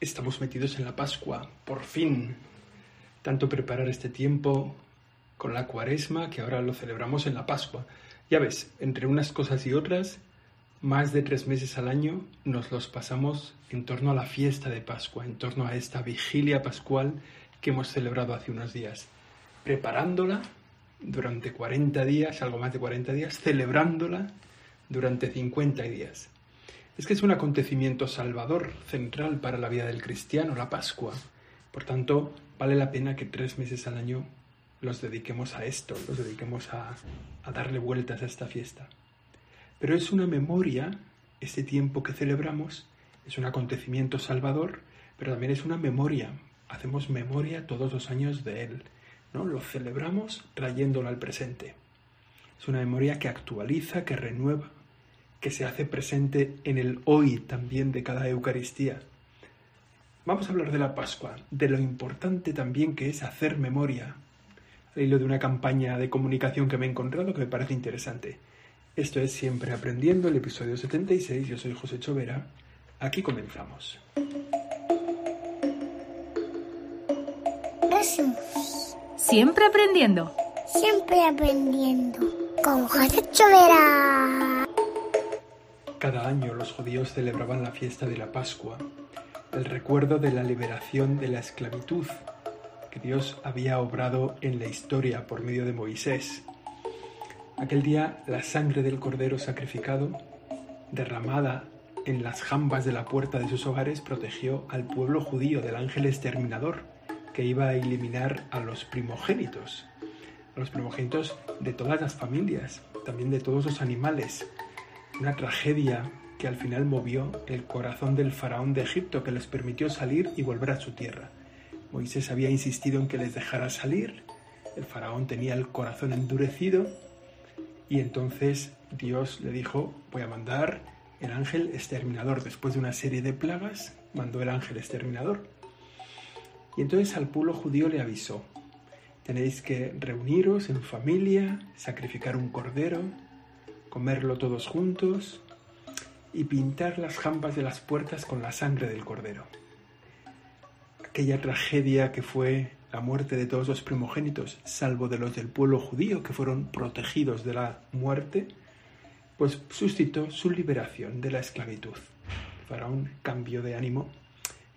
estamos metidos en la Pascua, por fin. Tanto preparar este tiempo con la cuaresma que ahora lo celebramos en la Pascua. Ya ves, entre unas cosas y otras, más de tres meses al año nos los pasamos en torno a la fiesta de Pascua, en torno a esta vigilia pascual que hemos celebrado hace unos días, preparándola durante 40 días, algo más de 40 días, celebrándola durante 50 días. Es que es un acontecimiento salvador central para la vida del cristiano, la Pascua. Por tanto, vale la pena que tres meses al año los dediquemos a esto, los dediquemos a, darle vueltas a esta fiesta. Pero es una memoria, este tiempo que celebramos, es un acontecimiento salvador, pero también es una memoria. Hacemos memoria todos los años de él, ¿no? Lo celebramos trayéndolo al presente. Es una memoria que actualiza, que renueva, que se hace presente en el hoy también de cada Eucaristía. Vamos a hablar de la Pascua, de lo importante también que es hacer memoria, al hilo de una campaña de comunicación que me he encontrado que me parece interesante. Esto es Siempre Aprendiendo, el episodio 76. Yo soy José Chovera. Aquí comenzamos. Siempre aprendiendo. Siempre aprendiendo. Con José Chovera. Cada año los judíos celebraban la fiesta de la Pascua, el recuerdo de la liberación de la esclavitud que Dios había obrado en la historia por medio de Moisés. Aquel día la sangre del cordero sacrificado, derramada en las jambas de la puerta de sus hogares, protegió al pueblo judío del ángel exterminador que iba a eliminar a los primogénitos, a los primogénitos de todas las familias, también de todos los animales, una tragedia que al final movió el corazón del faraón de Egipto que les permitió salir y volver a su tierra. Moisés había insistido en que les dejara salir, el faraón tenía el corazón endurecido y entonces Dios le dijo, voy a mandar el ángel exterminador. Después de una serie de plagas, mandó el ángel exterminador. Y entonces al pueblo judío le avisó, tenéis que reuniros en familia, sacrificar un cordero, comerlo todos juntos y pintar las jambas de las puertas con la sangre del cordero. Aquella tragedia que fue la muerte de todos los primogénitos, salvo de los del pueblo judío que fueron protegidos de la muerte, pues suscitó su liberación de la esclavitud. Faraón cambió de ánimo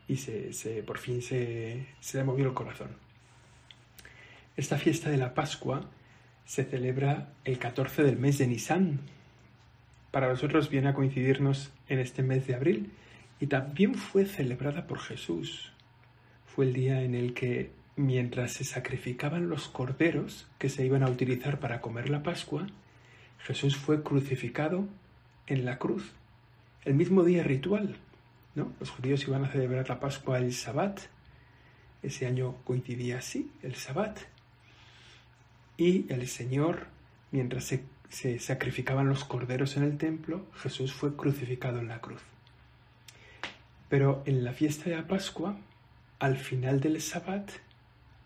y se, por fin se, se le movió el corazón. Esta fiesta de la Pascua se celebra el 14 del mes de Nisan. Para nosotros viene a coincidirnos en este mes de abril y también fue celebrada por Jesús. Fue el día en el que, mientras se sacrificaban los corderos que se iban a utilizar para comer la Pascua, Jesús fue crucificado en la cruz. El mismo día ritual, ¿no? Los judíos iban a celebrar la Pascua el Sabbat. Ese año coincidía así, el Sabbat y el Señor, mientras se, sacrificaban los corderos en el templo, Jesús fue crucificado en la cruz. Pero en la fiesta de la Pascua, al final del Sabbat,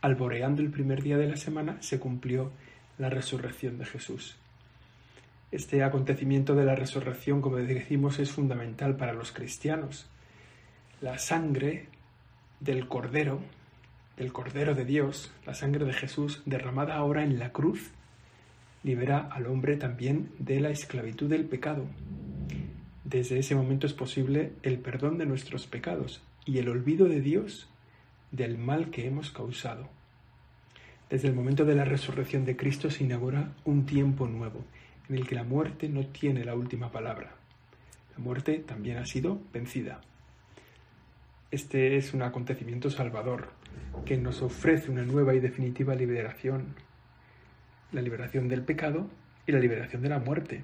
alboreando el primer día de la semana, se cumplió la resurrección de Jesús. Este acontecimiento de la resurrección, como decimos, es fundamental para los cristianos. La sangre del Cordero el Cordero de Dios, la sangre de Jesús derramada ahora en la cruz, libera al hombre también de la esclavitud del pecado. Desde ese momento es posible el perdón de nuestros pecados y el olvido de Dios del mal que hemos causado. Desde el momento de la resurrección de Cristo se inaugura un tiempo nuevo, en el que la muerte no tiene la última palabra. La muerte también ha sido vencida. Este es un acontecimiento salvador que nos ofrece una nueva y definitiva liberación, la liberación del pecado y la liberación de la muerte.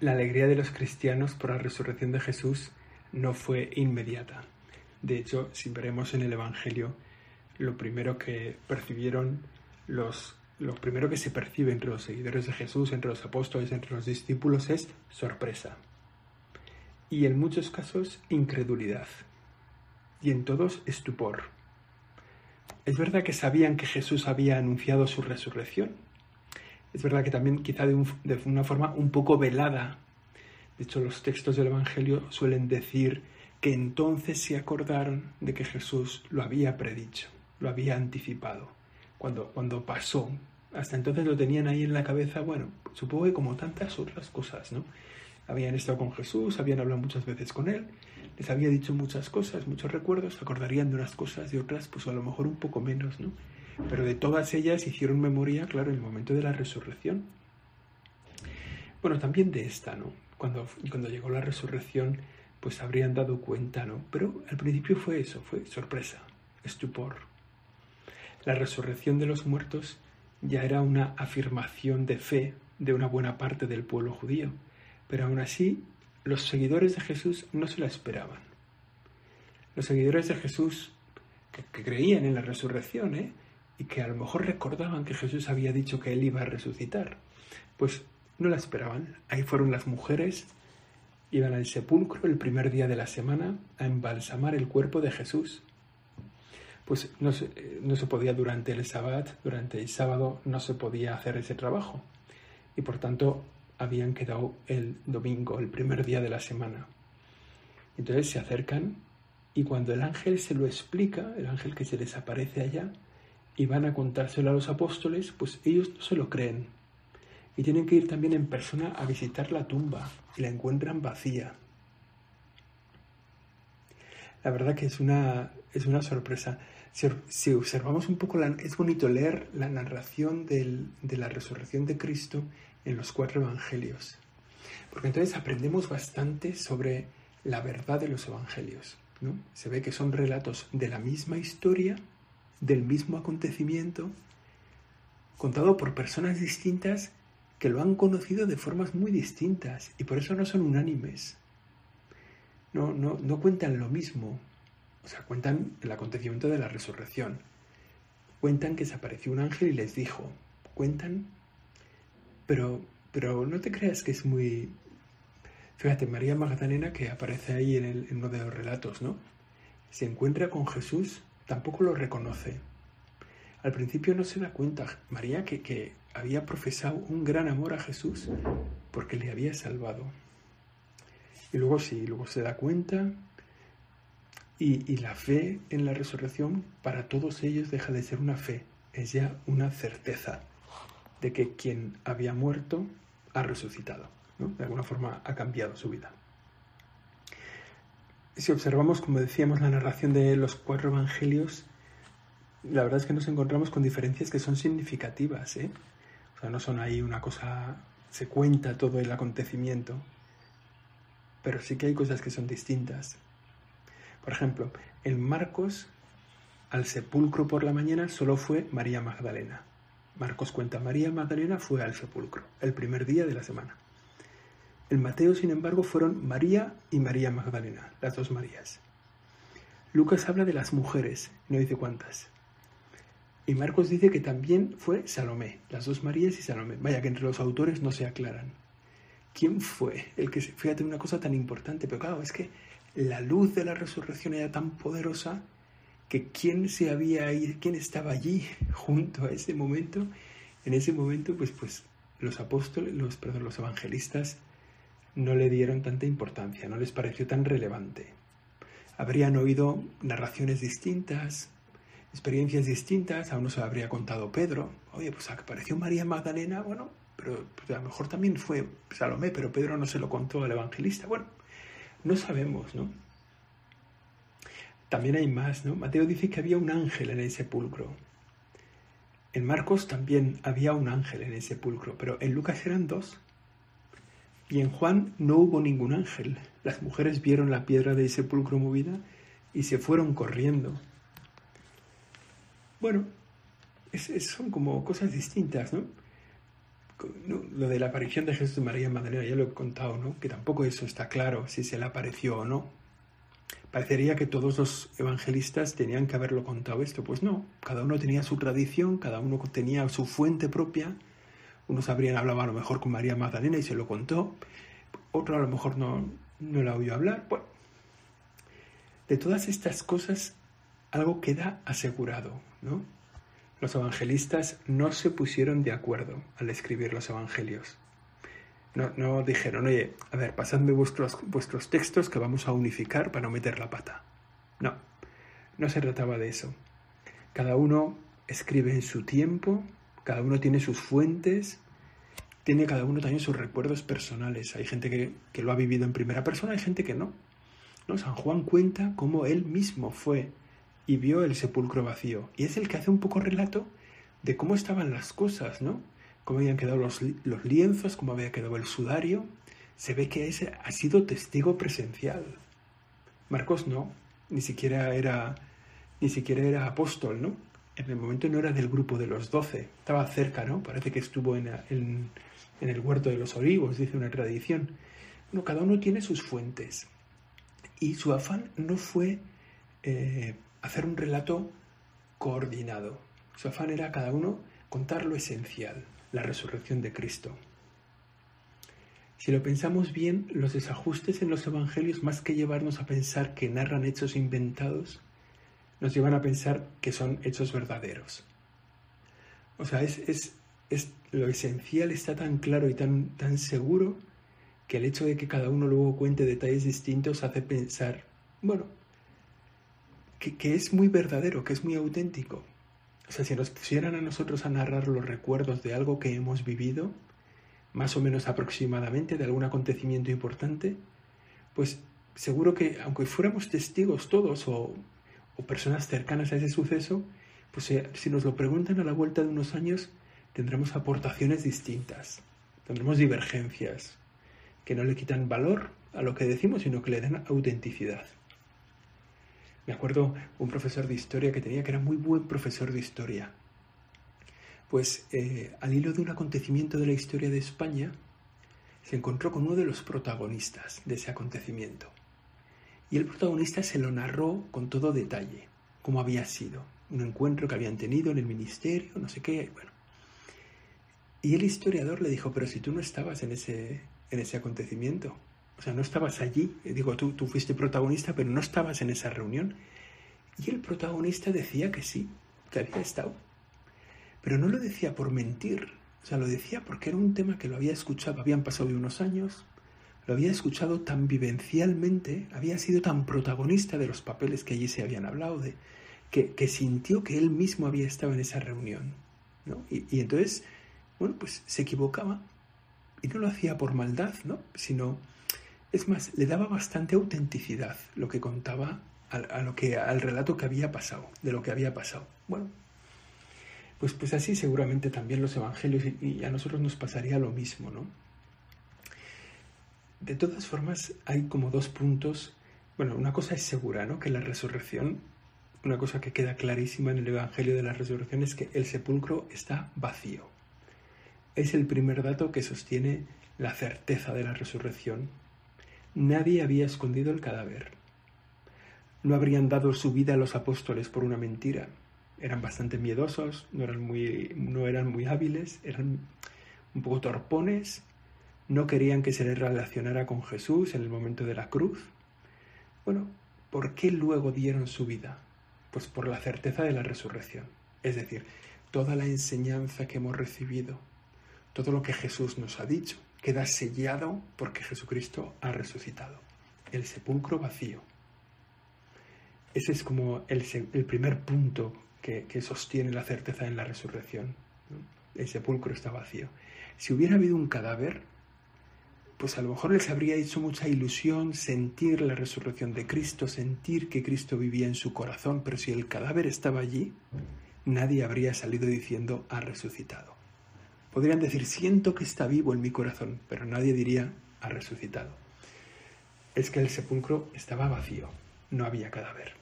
La alegría de los cristianos por la resurrección de Jesús no fue inmediata. De hecho, si veremos en el Evangelio, lo primero que percibieron los lo primero que se percibe entre los seguidores de Jesús, entre los apóstoles, entre los discípulos es sorpresa y en muchos casos incredulidad, y en todos estupor. Es verdad que sabían que Jesús había anunciado su resurrección. Es verdad que también quizá de, una forma un poco velada, De hecho, los textos del Evangelio suelen decir que entonces se acordaron de que Jesús lo había predicho, lo había anticipado, cuando, cuando pasó. Hasta entonces lo tenían ahí en la cabeza, bueno, supongo que como tantas otras cosas, ¿no? Habían estado con Jesús, habían hablado muchas veces con él, les había dicho muchas cosas, muchos recuerdos, acordarían de unas cosas y otras, pues a lo mejor un poco menos, ¿no? Pero de todas ellas hicieron memoria, claro, en el momento de la resurrección. Bueno, también de esta, ¿no? Cuando, cuando llegó la resurrección, pues habrían dado cuenta, ¿no? Pero al principio fue eso, fue sorpresa, estupor. La resurrección de los muertos ya era una afirmación de fe de una buena parte del pueblo judío, pero aún así los seguidores de Jesús no se la esperaban. Los seguidores de Jesús que, creían en la resurrección, ¿eh? y que a lo mejor recordaban que Jesús había dicho que él iba a resucitar, pues no la esperaban. Ahí fueron las mujeres iban al sepulcro el primer día de la semana a embalsamar el cuerpo de Jesús. Pues no se, no se podía durante el sabbat, durante el sábado, no se podía hacer ese trabajo. Y por tanto habían quedado el domingo, el primer día de la semana. Entonces se acercan y cuando el ángel se lo explica, el ángel que se les aparece allá, y van a contárselo a los apóstoles, pues ellos no se lo creen y tienen que ir también en persona a visitar la tumba y la encuentran vacía. La verdad que es una, es una sorpresa. Si, observamos un poco, es bonito leer la narración de la resurrección de Cristo en los cuatro evangelios, porque entonces aprendemos bastante sobre la verdad de los evangelios. ¿no? Se ve que son relatos de la misma historia, del mismo acontecimiento, contado por personas distintas que lo han conocido de formas muy distintas y por eso no son unánimes. No, no, no cuentan lo mismo. O sea, cuentan el acontecimiento de la resurrección. Cuentan que se apareció un ángel y les dijo. Cuentan, pero, pero no te creas que es muy... Fíjate, María Magdalena, que aparece ahí en, el, uno de los relatos, ¿no? Se encuentra con Jesús, tampoco lo reconoce. Al principio no se da cuenta María que, que había profesado un gran amor a Jesús porque le había salvado. Y luego sí, luego se da cuenta y, y, la fe en la resurrección para todos ellos deja de ser una fe, es ya una certeza de que quien había muerto ha resucitado, de alguna forma ha cambiado su vida. Si observamos, como decíamos, la narración de los cuatro evangelios, la verdad es que nos encontramos con diferencias que son significativas. ¿eh? no son ahí una cosa, se cuenta todo el acontecimiento, pero sí que hay cosas que son distintas. Por ejemplo, en Marcos, al sepulcro por la mañana solo fue María Magdalena. Marcos cuenta, María Magdalena fue al sepulcro, el primer día de la semana. En Mateo, sin embargo, fueron María y María Magdalena, las dos Marías. Lucas habla de las mujeres, no dice cuántas. Y Marcos dice que también fue Salomé, las dos Marías y Salomé. Vaya que entre los autores no se aclaran. ¿Quién fue el que, fíjate una cosa tan importante, pero claro, es que la luz de la resurrección era tan poderosa que quién se había ahí, quién estaba allí junto a ese momento, en ese momento, pues, pues los apóstoles, los, perdón, los evangelistas no le dieron tanta importancia, no les pareció tan relevante. Habrían oído narraciones distintas, experiencias distintas, a uno se lo habría contado Pedro, oye, pues apareció María Magdalena, bueno, pero pues, a lo mejor también fue Salomé, pero Pedro no se lo contó al evangelista, bueno, no sabemos, ¿no? También hay más, ¿no? Mateo dice que había un ángel en el sepulcro. En Marcos también había un ángel en el sepulcro, pero en Lucas eran dos. Y en Juan no hubo ningún ángel. Las mujeres vieron la piedra del sepulcro movida y se fueron corriendo. Bueno, son como cosas distintas, ¿no? Lo de la aparición de Jesús de María Magdalena, ya lo he contado, ¿no? Que tampoco eso está claro, si se le apareció o no. Parecería que todos los evangelistas tenían que haberlo contado esto. Pues no, cada uno tenía su tradición, cada uno tenía su fuente propia. Unos habrían hablado a lo mejor con María Magdalena y se lo contó. Otro a lo mejor no, no la oyó hablar. Bueno, de todas estas cosas algo queda asegurado, ¿no? Los evangelistas no se pusieron de acuerdo al escribir los evangelios. No, no dijeron, oye, a ver, pasadme vuestros, vuestros textos que vamos a unificar para no meter la pata. No, no se trataba de eso. Cada uno escribe en su tiempo, cada uno tiene sus fuentes, tiene cada uno también sus recuerdos personales. Hay gente que, que lo ha vivido en primera persona, hay gente que no. ¿no? San Juan cuenta cómo él mismo fue y vio el sepulcro vacío. Y es el que hace un poco relato de cómo estaban las cosas, ¿no? Cómo habían quedado los, los lienzos, cómo había quedado el sudario. Se ve que ese ha sido testigo presencial. Marcos no, ni siquiera era, ni siquiera era apóstol, ¿no? En el momento no era del grupo de los doce, estaba cerca, ¿no? Parece que estuvo en, en, el huerto de los olivos, dice una tradición. Bueno, cada uno tiene sus fuentes. Y su afán no fue eh, hacer un relato coordinado. Su afán era cada uno contar lo esencial, la resurrección de Cristo. Si lo pensamos bien, los desajustes en los evangelios, más que llevarnos a pensar que narran hechos inventados, nos llevan a pensar que son hechos verdaderos. O sea, es, es, es lo esencial está tan claro y tan, tan seguro que el hecho de que cada uno luego cuente detalles distintos hace pensar, bueno, que, que, es muy verdadero, que es muy auténtico. O sea, si nos pusieran a nosotros a narrar los recuerdos de algo que hemos vivido, más o menos aproximadamente, de algún acontecimiento importante, pues seguro que aunque fuéramos testigos todos o, personas cercanas a ese suceso, pues eh, si nos lo preguntan a la vuelta de unos años, tendremos aportaciones distintas, tendremos divergencias, que no le quitan valor a lo que decimos, sino que le dan autenticidad. Me acuerdo un profesor de historia que tenía, que era muy buen profesor de historia. Pues eh, al hilo de un acontecimiento de la historia de España, se encontró con uno de los protagonistas de ese acontecimiento. Y el protagonista se lo narró con todo detalle, cómo había sido, un encuentro que habían tenido en el ministerio, no sé qué, bueno. Y el historiador le dijo, pero si tú no estabas en ese, en ese acontecimiento. O sea, no estabas allí. Digo, tú, tú fuiste protagonista, pero no estabas en esa reunión. Y el protagonista decía que sí, que había estado. Pero no lo decía por mentir. O sea, lo decía porque era un tema que lo había escuchado. Habían pasado unos años, lo había escuchado tan vivencialmente, había sido tan protagonista de los papeles que allí se habían hablado, de, que, que sintió que él mismo había estado en esa reunión. ¿no? Y, y entonces, bueno, pues se equivocaba y no lo hacía por maldad, ¿no? Sino, es más, le daba bastante autenticidad lo que contaba a, lo que, al relato que había pasado, de lo que había pasado. Bueno, pues, pues así seguramente también los evangelios y, y a nosotros nos pasaría lo mismo, ¿no? De todas formas, hay como dos puntos. Bueno, una cosa es segura, ¿no? Que la resurrección, una cosa que queda clarísima en el Evangelio de la Resurrección es que el sepulcro está vacío es el primer dato que sostiene la certeza de la resurrección. Nadie había escondido el cadáver. No habrían dado su vida a los apóstoles por una mentira. Eran bastante miedosos, no eran muy, no eran muy hábiles, eran un poco torpones, no querían que se les relacionara con Jesús en el momento de la cruz. Bueno, ¿por qué luego dieron su vida? Pues por la certeza de la resurrección. Es decir, toda la enseñanza que hemos recibido, todo lo que Jesús nos ha dicho queda sellado porque Jesucristo ha resucitado. El sepulcro vacío. Ese es como el, primer punto que, sostiene la certeza en la resurrección. El sepulcro está vacío. Si hubiera habido un cadáver, pues a lo mejor les habría hecho mucha ilusión sentir la resurrección de Cristo, sentir que Cristo vivía en su corazón, pero si el cadáver estaba allí, nadie habría salido diciendo ha resucitado. Podrían decir, siento que está vivo en mi corazón, pero nadie diría, ha resucitado. Es que el sepulcro estaba vacío, no había cadáver.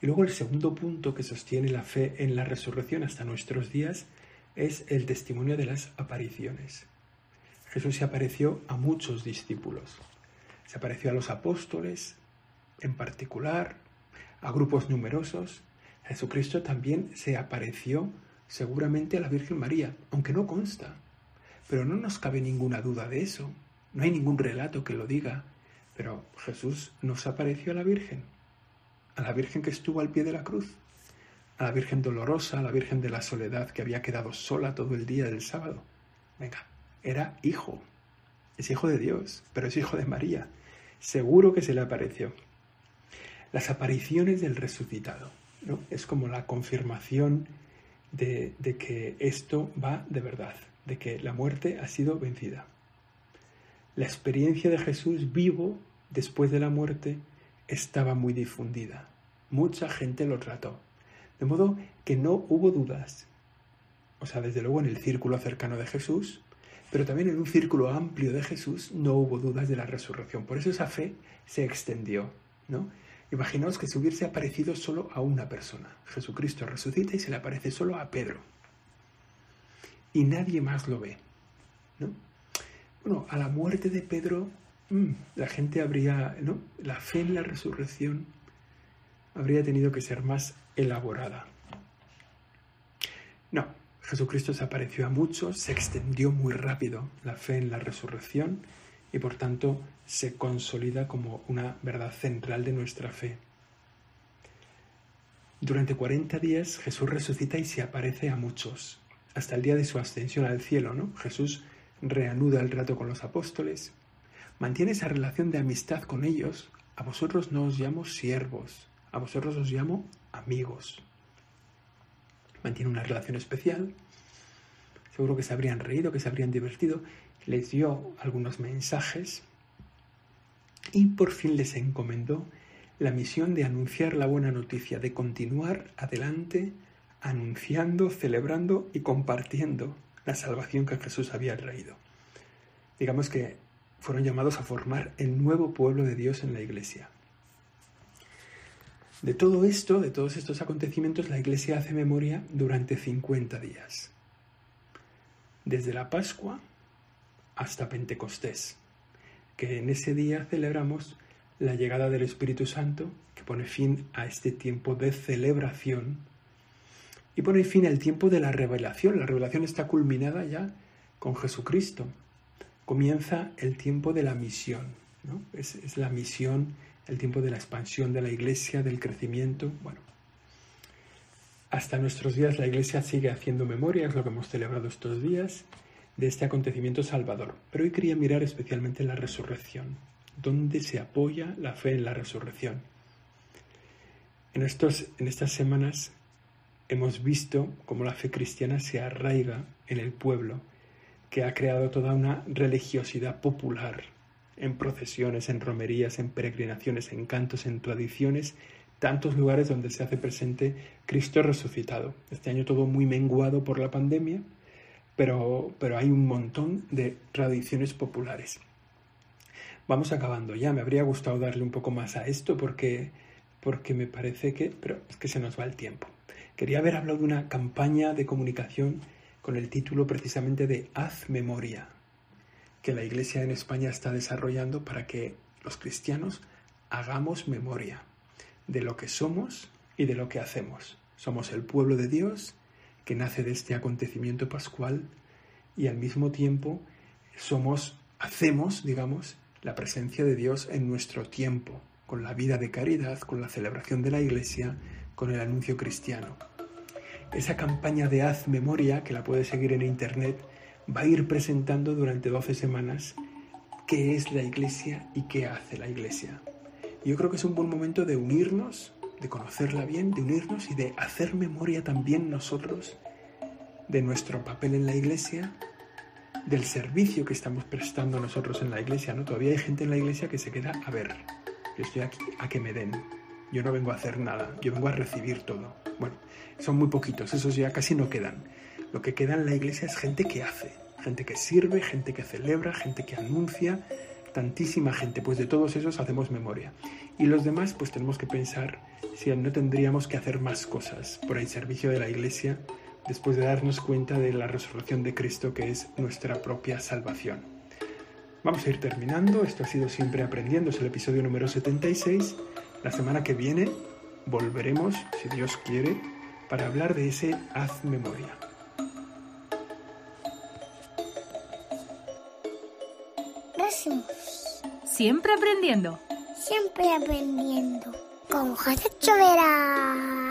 Y luego el segundo punto que sostiene la fe en la resurrección hasta nuestros días es el testimonio de las apariciones. Jesús se apareció a muchos discípulos. Se apareció a los apóstoles, en particular, a grupos numerosos. Jesucristo también se apareció seguramente a la Virgen María, aunque no consta. Pero no nos cabe ninguna duda de eso. No hay ningún relato que lo diga. Pero Jesús nos apareció a la Virgen, a la Virgen que estuvo al pie de la cruz, a la Virgen dolorosa, a la Virgen de la soledad que había quedado sola todo el día del sábado. Venga, era hijo. Es hijo de Dios, pero es hijo de María. Seguro que se le apareció. Las apariciones del resucitado, ¿no? Es como la confirmación de, que esto va de verdad, de que la muerte ha sido vencida. La experiencia de Jesús vivo después de la muerte estaba muy difundida. Mucha gente lo trató. De modo que no hubo dudas. O sea, desde luego en el círculo cercano de Jesús, pero también en un círculo amplio de Jesús no hubo dudas de la resurrección. Por eso esa fe se extendió, ¿no? Imaginaos que se hubiese aparecido solo a una persona. Jesucristo resucita y se le aparece solo a Pedro. Y nadie más lo ve, ¿no? Bueno, a la muerte de Pedro, mm, la gente habría, ¿no? La fe en la resurrección habría tenido que ser más elaborada. No, Jesucristo se apareció a muchos, se extendió muy rápido la fe en la resurrección y por tanto se consolida como una verdad central de nuestra fe. Durante 40 días Jesús resucita y se aparece a muchos, hasta el día de su ascensión al cielo, ¿no? Jesús reanuda el trato con los apóstoles, mantiene esa relación de amistad con ellos. A vosotros no os llamo siervos, a vosotros os llamo amigos mantiene una relación especial. Seguro que se habrían reído, que se habrían divertido. Les dio algunos mensajes y por fin les encomendó la misión de anunciar la buena noticia, de continuar adelante anunciando, celebrando y compartiendo la salvación que Jesús había traído. Digamos que fueron llamados a formar el nuevo pueblo de Dios en la iglesia. De todo esto, de todos estos acontecimientos, la Iglesia hace memoria durante 50 días. Desde la Pascua hasta Pentecostés, que en ese día celebramos la llegada del Espíritu Santo, que pone fin a este tiempo de celebración y pone fin al tiempo de la revelación. La revelación está culminada ya con Jesucristo. Comienza el tiempo de la misión. ¿no? Es, es la misión el tiempo de la expansión de la iglesia, del crecimiento. Bueno, hasta nuestros días la iglesia sigue haciendo memoria, es lo que hemos celebrado estos días, de este acontecimiento salvador. Pero hoy quería mirar especialmente la resurrección, dónde se apoya la fe en la resurrección. En, estos, en estas semanas hemos visto cómo la fe cristiana se arraiga en el pueblo, que ha creado toda una religiosidad popular en procesiones, en romerías, en peregrinaciones, en cantos, en tradiciones, tantos lugares donde se hace presente Cristo resucitado. Este año todo muy menguado por la pandemia, pero, pero hay un montón de tradiciones populares. Vamos acabando ya, me habría gustado darle un poco más a esto porque, porque me parece que, pero es que se nos va el tiempo. Quería haber hablado de una campaña de comunicación con el título precisamente de Haz memoria, que la Iglesia en España está desarrollando para que los cristianos hagamos memoria de lo que somos y de lo que hacemos. Somos el pueblo de Dios que nace de este acontecimiento pascual y al mismo tiempo somos, hacemos, digamos, la presencia de Dios en nuestro tiempo, con la vida de caridad, con la celebración de la Iglesia, con el anuncio cristiano. Esa campaña de haz memoria, que la puedes seguir en Internet, va a ir presentando durante 12 semanas qué es la iglesia y qué hace la iglesia. Yo creo que es un buen momento de unirnos, de conocerla bien, de unirnos y de hacer memoria también nosotros de nuestro papel en la iglesia, del servicio que estamos prestando nosotros en la iglesia. ¿no? Todavía hay gente en la iglesia que se queda a ver. Yo estoy aquí a que me den. Yo no vengo a hacer nada, yo vengo a recibir todo. Bueno, son muy poquitos, esos ya casi no quedan. Lo que queda en la iglesia es gente que hace, gente que sirve, gente que celebra, gente que anuncia, tantísima gente, pues de todos esos hacemos memoria. Y los demás, pues tenemos que pensar si no tendríamos que hacer más cosas por el servicio de la iglesia después de darnos cuenta de la resurrección de Cristo que es nuestra propia salvación. Vamos a ir terminando, esto ha sido siempre aprendiendo, es el episodio número 76. La semana que viene volveremos, si Dios quiere, para hablar de ese haz memoria. Siempre aprendiendo. Siempre aprendiendo. Con José Chovera.